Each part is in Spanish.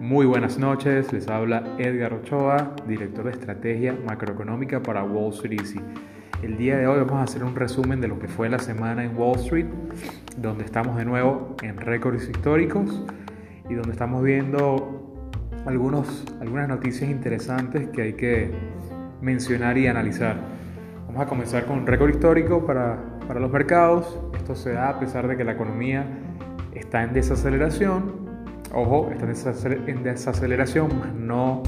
Muy buenas noches, les habla Edgar Ochoa, director de estrategia macroeconómica para Wall Street Easy. El día de hoy vamos a hacer un resumen de lo que fue la semana en Wall Street, donde estamos de nuevo en récords históricos y donde estamos viendo algunos, algunas noticias interesantes que hay que mencionar y analizar. Vamos a comenzar con un récord histórico para, para los mercados. Esto se da a pesar de que la economía está en desaceleración Ojo, está en desaceleración, no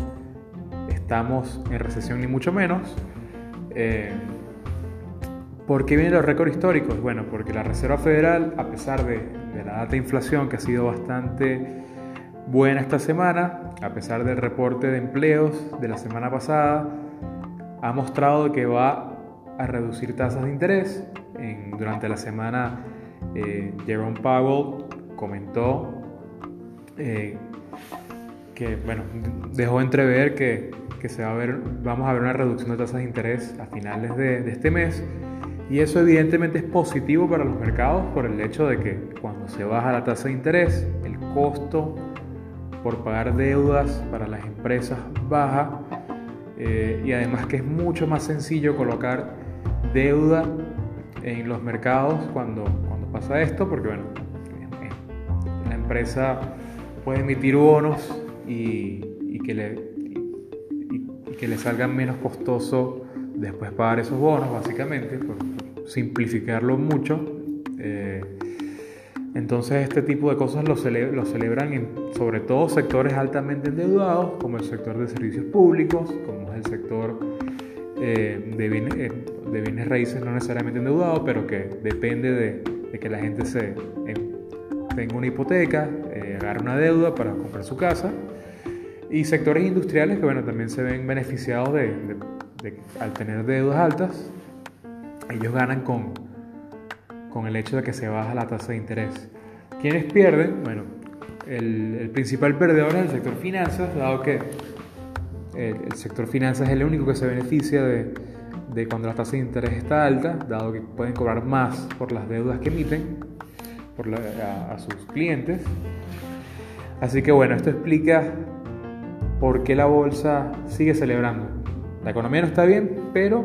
estamos en recesión ni mucho menos. Eh, ¿Por qué vienen los récords históricos? Bueno, porque la Reserva Federal, a pesar de, la data de inflación que ha sido bastante buena esta semana, a pesar del reporte de empleos de la semana pasada, ha mostrado que va a reducir tasas de interés. durante la semana, eh, Jerome Powell comentó eh, que bueno, dejó entrever que, que, se va a ver, vamos a ver una reducción de tasas de interés a finales de, de este mes. Y eso evidentemente es positivo para los mercados por el hecho de que cuando se baja la tasa de interés, el costo por pagar deudas para las empresas baja eh, y además que es mucho más sencillo colocar deuda en los mercados cuando, cuando pasa esto, porque bueno, la empresa puede emitir bonos y, que le, que le salgan menos costoso después pagar esos bonos, básicamente, por simplificarlo mucho. Eh, entonces este tipo de cosas lo, celebran en sobre todo sectores altamente endeudados, como el sector de servicios públicos, como es el sector eh, de, bienes, eh, de, bienes, raíces no necesariamente endeudado, pero que depende de, que la gente se, tenga una hipoteca, agarra una deuda para comprar su casa. Y sectores industriales que bueno, también se ven beneficiados de, al tener deudas altas, ellos ganan con, con el hecho de que se baja la tasa de interés. ¿Quiénes pierden? Bueno, el, principal perdedor es el sector finanzas, dado que el, el, sector finanzas es el único que se beneficia de, de cuando la tasa de interés está alta, dado que pueden cobrar más por las deudas que emiten por a, a sus clientes. Así que bueno, esto explica por qué la bolsa sigue celebrando. La economía no está bien, pero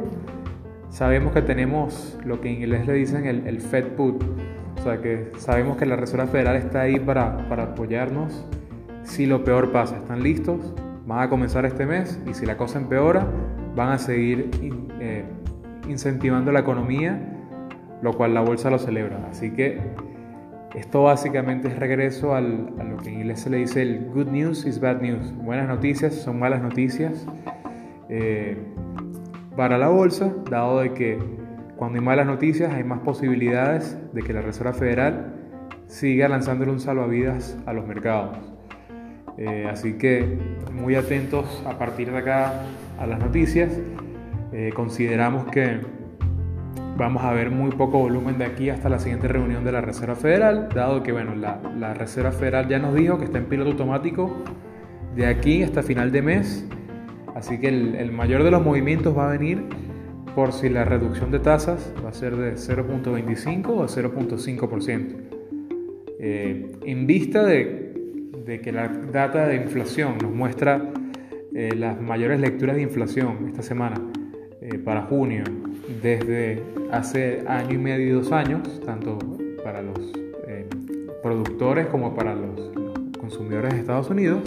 sabemos que tenemos lo que en inglés le dicen el, Fed Put. O sea que sabemos que la Reserva Federal está ahí para, para apoyarnos si lo peor pasa. ¿Están listos? Van a comenzar este mes y si la cosa empeora, van a seguir eh, incentivando la economía, lo cual la bolsa lo celebra. Así que esto básicamente es regreso a lo que en inglés se le dice el good news is bad news. Buenas noticias son malas noticias eh, para la bolsa, dado de que cuando hay malas noticias hay más posibilidades de que la Reserva Federal siga lanzándole un salvavidas a los mercados. Eh, así que muy atentos a partir de acá a las noticias. Eh, consideramos que vamos a ver muy poco volumen de aquí hasta la siguiente reunión de la Reserva Federal, dado que bueno, la, Reserva Federal ya nos dijo que está en piloto automático de aquí hasta final de mes, así que el, mayor de los movimientos va a venir por si la reducción de tasas va a ser de 0.25 o 0.5%. Eh, en vista de, que la data de inflación nos muestra eh, las mayores lecturas de inflación esta semana eh, para junio, desde hace año y medio y dos años, tanto para los eh, productores como para los, consumidores de Estados Unidos,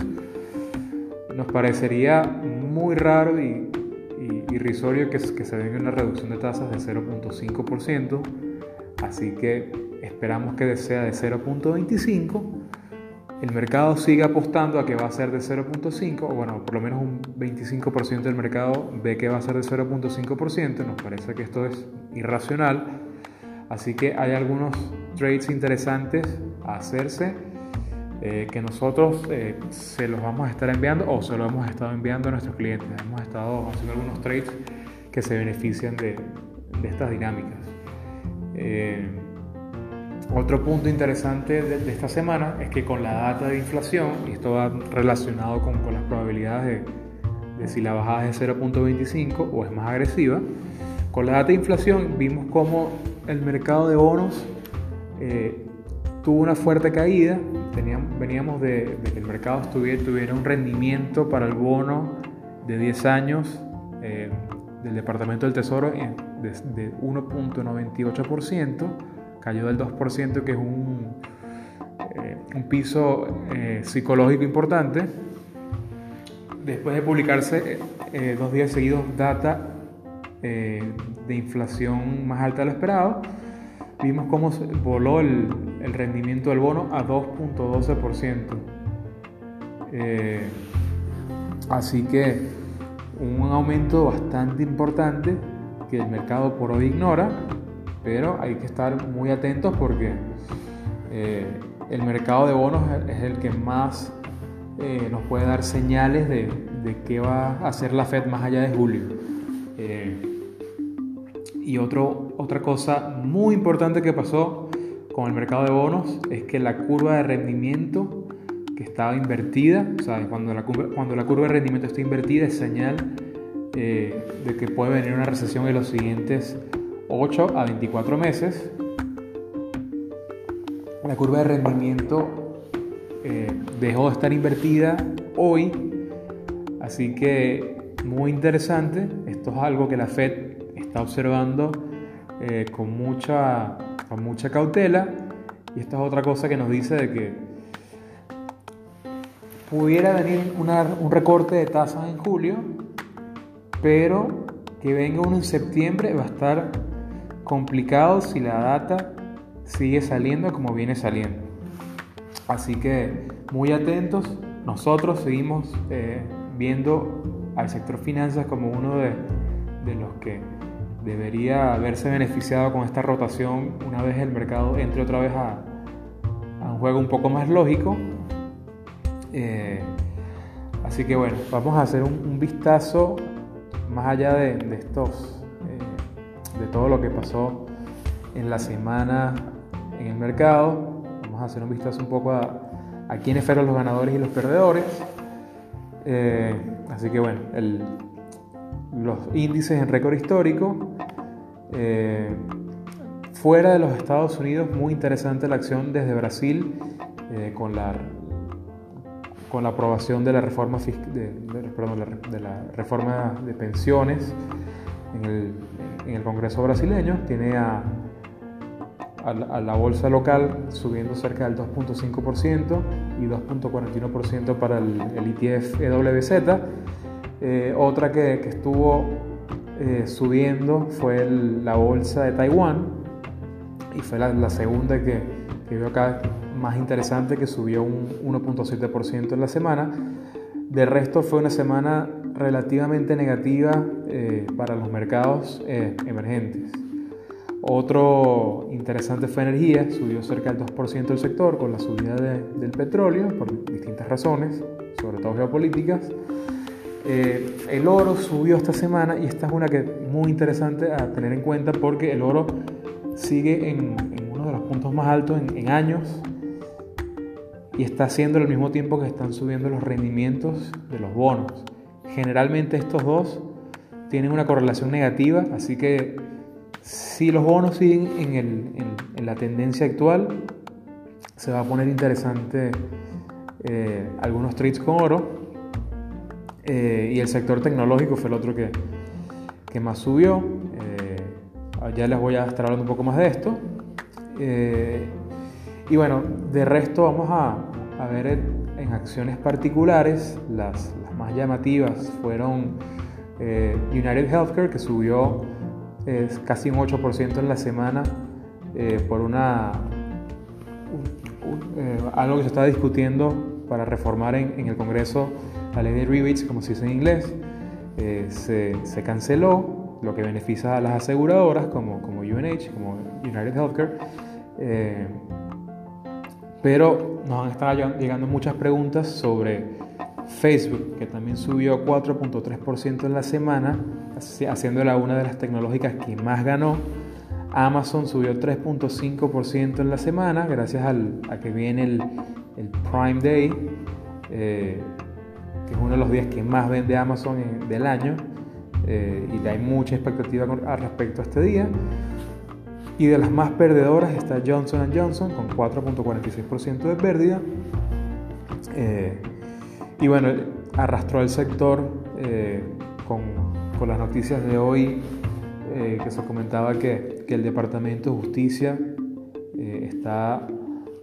nos parecería muy raro y, irrisorio que, se venga una reducción de tasas de 0.5%, así que esperamos que sea de 0.25%. El mercado sigue apostando a que va a ser de 0.5, o bueno, por lo menos un 25% del mercado ve que va a ser de 0.5%, nos parece que esto es irracional. Así que hay algunos trades interesantes a hacerse eh, que nosotros eh, se los vamos a estar enviando o se los hemos estado enviando a nuestros clientes. Hemos estado haciendo algunos trades que se benefician de, de estas dinámicas. Eh, otro punto interesante de, esta semana es que con la data de inflación, y esto va relacionado con, con las probabilidades de, de si la bajada es de 0.25 o es más agresiva, con la data de inflación vimos cómo el mercado de bonos eh, tuvo una fuerte caída. Teníamos, veníamos de, que el mercado estuviera, tuviera un rendimiento para el bono de 10 años eh, del Departamento del Tesoro de, de 1.98%, cayó del 2%, que es un, eh, un piso psicológico importante. Después de publicarse dos días seguidos data de inflación más alta de lo esperado, vimos cómo voló el, rendimiento del bono a 2.12%. Eh, así que un aumento bastante importante que el mercado por hoy ignora, pero hay que estar muy atentos porque eh, el mercado de bonos es el que más eh, nos puede dar señales de, de, qué va a hacer la Fed más allá de julio. Y otro, otra cosa muy importante que pasó con el mercado de bonos es que la curva de rendimiento que estaba invertida, o sea, cuando la, curva, cuando la curva de rendimiento está invertida es señal eh, de que puede venir una recesión en los siguientes 8 a 24 meses. La curva de rendimiento eh, dejó de estar invertida hoy, así que muy interesante. Esto es algo que la Fed está observando eh, con, mucha, con mucha cautela. Y esta es otra cosa que nos dice de que pudiera venir un recorte de tasas en julio, pero que venga uno en septiembre va a estar complicado si la data sigue saliendo como viene saliendo. Así que muy atentos, nosotros seguimos eh, viendo al sector finanzas como uno de, de los que debería haberse beneficiado con esta rotación una vez el mercado entre otra vez a, un juego un poco más lógico. Eh, así que bueno, vamos a hacer un, vistazo más allá de, estos, de todo lo que pasó en la semana en el mercado. Vamos a hacer un vistazo un poco a, quiénes fueron los ganadores y los perdedores. Eh, así que bueno, los índices en récord histórico. Eh, fuera de los Estados Unidos, muy interesante la acción desde Brasil eh, con, la, con la aprobación de la reforma, de, de, reforma de pensiones en el Congreso brasileño. Tiene a, a, la bolsa local subiendo cerca del 2.5% y 2.41% para el, el ETF EWZ eh, otra que, estuvo eh, subiendo fue la bolsa de Taiwán y fue la, segunda que, que, veo acá más interesante que subió un 1.7% en la semana. De resto fue una semana relativamente negativa eh, para los mercados emergentes. Otro interesante fue energía, subió cerca del 2% el sector con la subida del petróleo por distintas razones, sobre todo geopolíticas. Eh, el oro subió esta semana y esta es una que es muy interesante a tener en cuenta porque el oro sigue en, uno de los puntos más altos en, años y está haciendo al mismo tiempo que están subiendo los rendimientos de los bonos. Generalmente estos dos tienen una correlación negativa, así que si los bonos siguen en, la tendencia actual, se va a poner interesante eh, algunos trades con oro eh, y el sector tecnológico fue el otro que, más subió. Eh, ya les voy a estar hablando un poco más de esto. Eh, y bueno, de resto vamos a, ver en, acciones particulares. Las, más llamativas fueron United Healthcare, que subió casi un 8% en la semana por una, algo que se está discutiendo para reformar en, en el Congreso la ley de rebates, como se dice en inglés, eh, se, se, canceló, lo que beneficia a las aseguradoras como, como UNH, como United Healthcare. Eh, pero nos han estado llegando muchas preguntas sobre Facebook, que también subió 4.3% en la semana, haciéndola una de las tecnológicas que más ganó. Amazon subió 3.5% en la semana, gracias al, a que viene el, el Prime Day. Eh, que es uno de los días que más vende Amazon del año eh, y hay mucha expectativa al respecto a este día. Y de las más perdedoras está Johnson Johnson con 4.46% de pérdida. Eh, y bueno, arrastró el sector eh, con, con, las noticias de hoy eh, que se comentaba que, que, el Departamento de Justicia está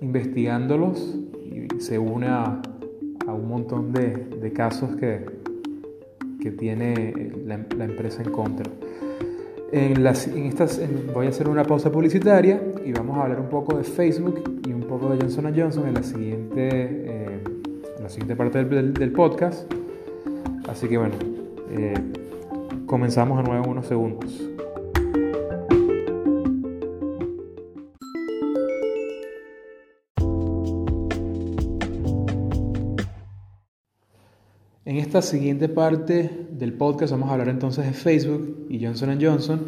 investigándolos y se une a, a un montón de, de casos que, que tiene la, la, empresa en contra. En las, en estas, voy a hacer una pausa publicitaria y vamos a hablar un poco de Facebook y un poco de Johnson Johnson en la siguiente, eh, en la siguiente parte del, podcast. Así que bueno, eh, comenzamos de nuevo en unos segundos. En esta siguiente parte del podcast vamos a hablar entonces de Facebook y Johnson Johnson.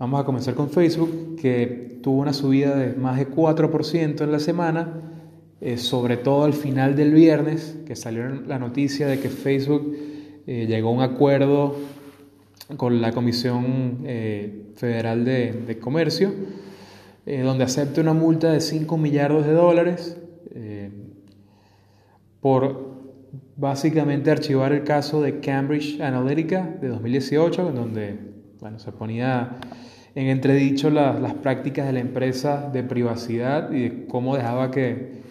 Vamos a comenzar con Facebook, que tuvo una subida de más de 4% en la semana, eh, sobre todo al final del viernes, que salió la noticia de que Facebook eh, llegó a un acuerdo con la Comisión eh, Federal de, Comercio, donde acepta una multa de 5 millardos de dólares por básicamente archivar el caso de Cambridge Analytica de 2018, en donde bueno, se ponía en entredicho la, las prácticas de la empresa de privacidad y de cómo dejaba que,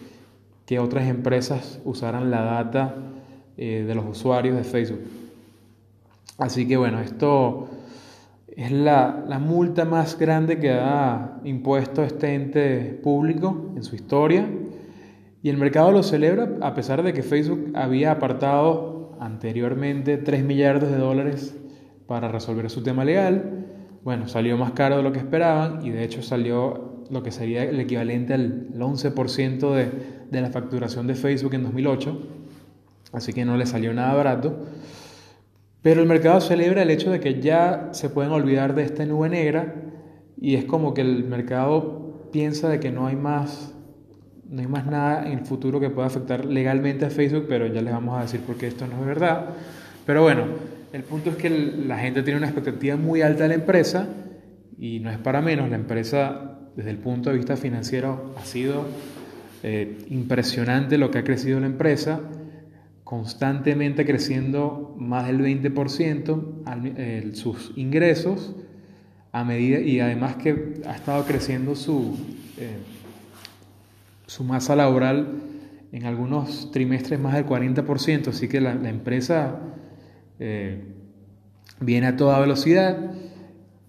que otras empresas usaran la data eh, de los usuarios de Facebook. Así que bueno, esto es la, la, multa más grande que ha impuesto este ente público en su historia y el mercado lo celebra a pesar de que Facebook había apartado anteriormente 3 millardos de dólares para resolver su tema legal. Bueno, salió más caro de lo que esperaban y de hecho salió lo que sería el equivalente al 11% de, de la facturación de Facebook en 2008. Así que no le salió nada barato. Pero el mercado celebra el hecho de que ya se pueden olvidar de esta nube negra y es como que el mercado piensa de que no hay más no hay más nada en el futuro que pueda afectar legalmente a Facebook, pero ya les vamos a decir por qué esto no es verdad. Pero bueno, el punto es que la gente tiene una expectativa muy alta de la empresa y no es para menos. La empresa, desde el punto de vista financiero, ha sido eh, impresionante lo que ha crecido la empresa, constantemente creciendo más del 20% al, eh, sus ingresos a medida y además que ha estado creciendo su eh, su masa laboral en algunos trimestres más del 40%, así que la, la empresa eh, viene a toda velocidad.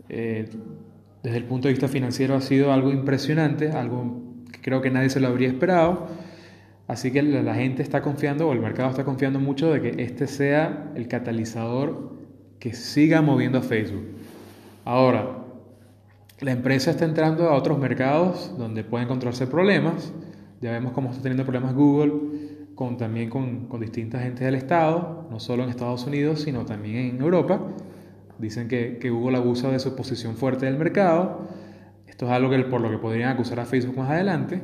Desde el punto de vista financiero ha sido algo impresionante, algo creo que nadie se lo habría esperado. Así que la, gente está confiando, o el mercado está confiando mucho de que este sea el catalizador que siga moviendo a Facebook. Ahora, la empresa está entrando a otros mercados donde puede encontrarse problemas. Ya vemos cómo está teniendo problemas Google con, también con, con distintas agentes del Estado, no solo en Estados Unidos, sino también en Europa. Dicen que, que Google abusa de su posición fuerte del mercado. Esto es algo que, por lo que podrían acusar a Facebook más adelante.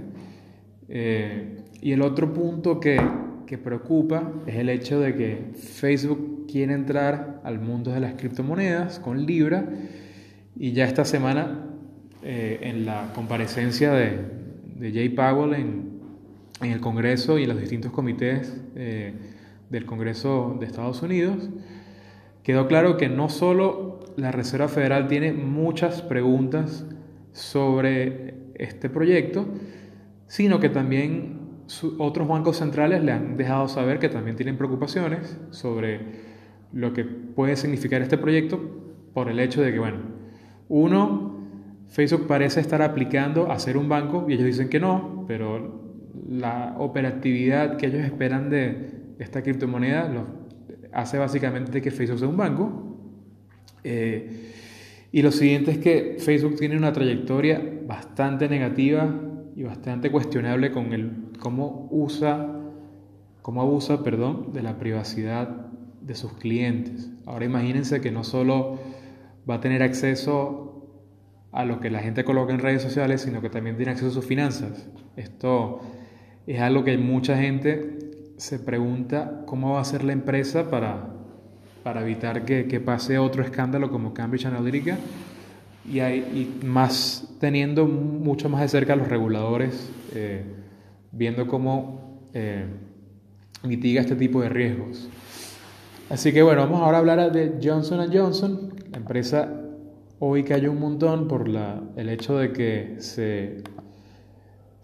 Eh, y el otro punto que, que preocupa es el hecho de que Facebook quiere entrar al mundo de las criptomonedas con Libra y ya esta semana eh, en la comparecencia de, de Jay Powell en, en, el Congreso y en los distintos comités eh, del Congreso de Estados Unidos, quedó claro que no solo la Reserva Federal tiene muchas preguntas sobre este proyecto, sino que también otros bancos centrales le han dejado saber que también tienen preocupaciones sobre lo que puede significar este proyecto por el hecho de que, bueno, uno, Facebook parece estar aplicando a ser un banco y ellos dicen que no, pero la operatividad que ellos esperan de esta criptomoneda lo hace básicamente que Facebook sea un banco. Eh, y lo siguiente es que Facebook tiene una trayectoria bastante negativa y bastante cuestionable con el cómo usa, cómo abusa, perdón, de la privacidad de sus clientes. Ahora imagínense que no solo va a tener acceso a lo que la gente coloca en redes sociales, sino que también tiene acceso a sus finanzas. Esto es algo que mucha gente se pregunta cómo va a ser la empresa para, para evitar que, que, pase otro escándalo como Cambridge Analytica. y, hay, más teniendo mucho más de cerca a los reguladores, eh, viendo cómo eh, mitiga este tipo de riesgos. Así que bueno, vamos ahora a hablar de Johnson Johnson. La empresa hoy cayó un montón por la, el hecho de que se,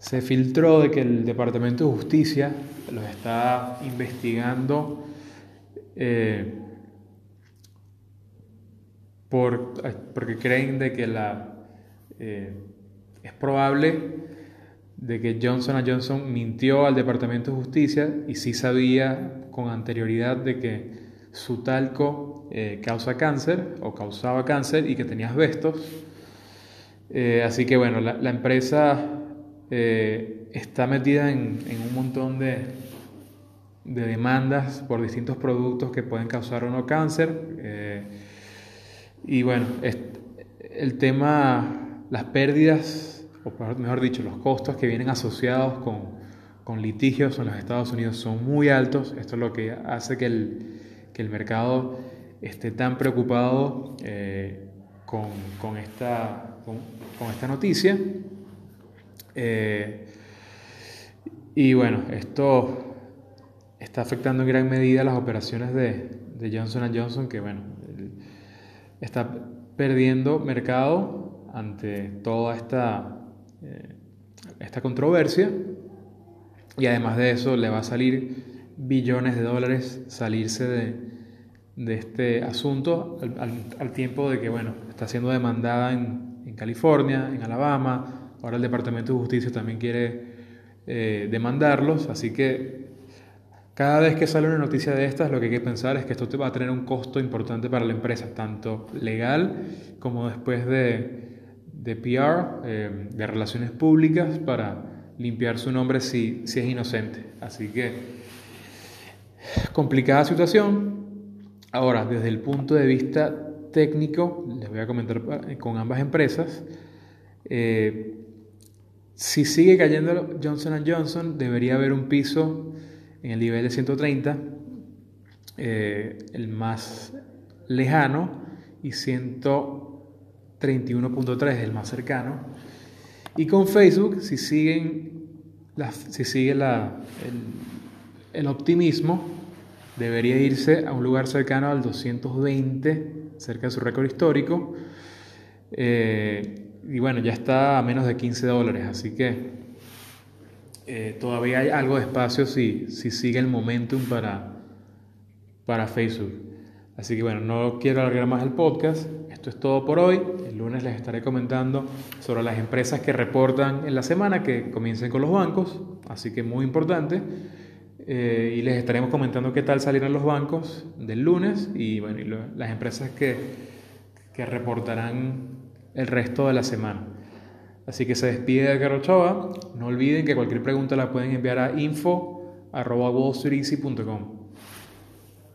se filtró de que el Departamento de Justicia los está investigando eh, por, porque creen de que la, eh, es probable de que Johnson Johnson mintió al Departamento de Justicia y sí sabía con anterioridad de que su talco eh, causa cáncer o causaba cáncer y que tenía asbestos. Eh, así que bueno, la, empresa está metida en, un montón de, de, demandas por distintos productos que pueden causar o no cáncer. Y bueno, el tema, las pérdidas, o mejor dicho, los costos que vienen asociados con, litigios en los Estados Unidos son muy altos. Esto es lo que hace que el, mercado esté tan preocupado eh, con, esta, con, esta noticia. Eh, y bueno, esto está afectando en gran medida las operaciones de, de Johnson Johnson, que bueno, está perdiendo mercado ante toda esta, eh, esta controversia. Y además de eso le va a salir billones de dólares salirse de, de este asunto al, tiempo de que bueno está siendo demandada en, en, California, en Alabama, ahora el Departamento de Justicia también quiere eh, demandarlos, así que cada vez que sale una noticia de estas, lo que hay que pensar es que esto va a tener un costo importante para la empresa, tanto legal como después de, de PR, eh, de relaciones públicas, para limpiar su nombre si, si es inocente. Así que, complicada situación. Ahora, desde el punto de vista técnico, les voy a comentar con ambas empresas. Eh, si sigue cayendo Johnson Johnson, debería haber un piso en el nivel de 130, eh, el más lejano, y 131.3 el más cercano. Y con Facebook, si, siguen si sigue la, el, optimismo, debería irse a un lugar cercano al 220, cerca de su récord histórico. Eh, y bueno, ya está a menos de 15 dólares, así que eh, todavía hay algo de espacio si, si sigue el momentum para, para Facebook. Así que bueno, no quiero alargar más el podcast. Esto es todo por hoy. El lunes les estaré comentando sobre las empresas que reportan en la semana, que comiencen con los bancos. Así que muy importante. Eh, y les estaremos comentando qué tal salieron los bancos del lunes y bueno, las empresas que, que reportarán el resto de la semana. Así que se despide de Ochoa. No olviden que cualquier pregunta la pueden enviar a info.wallstreeteasy.com.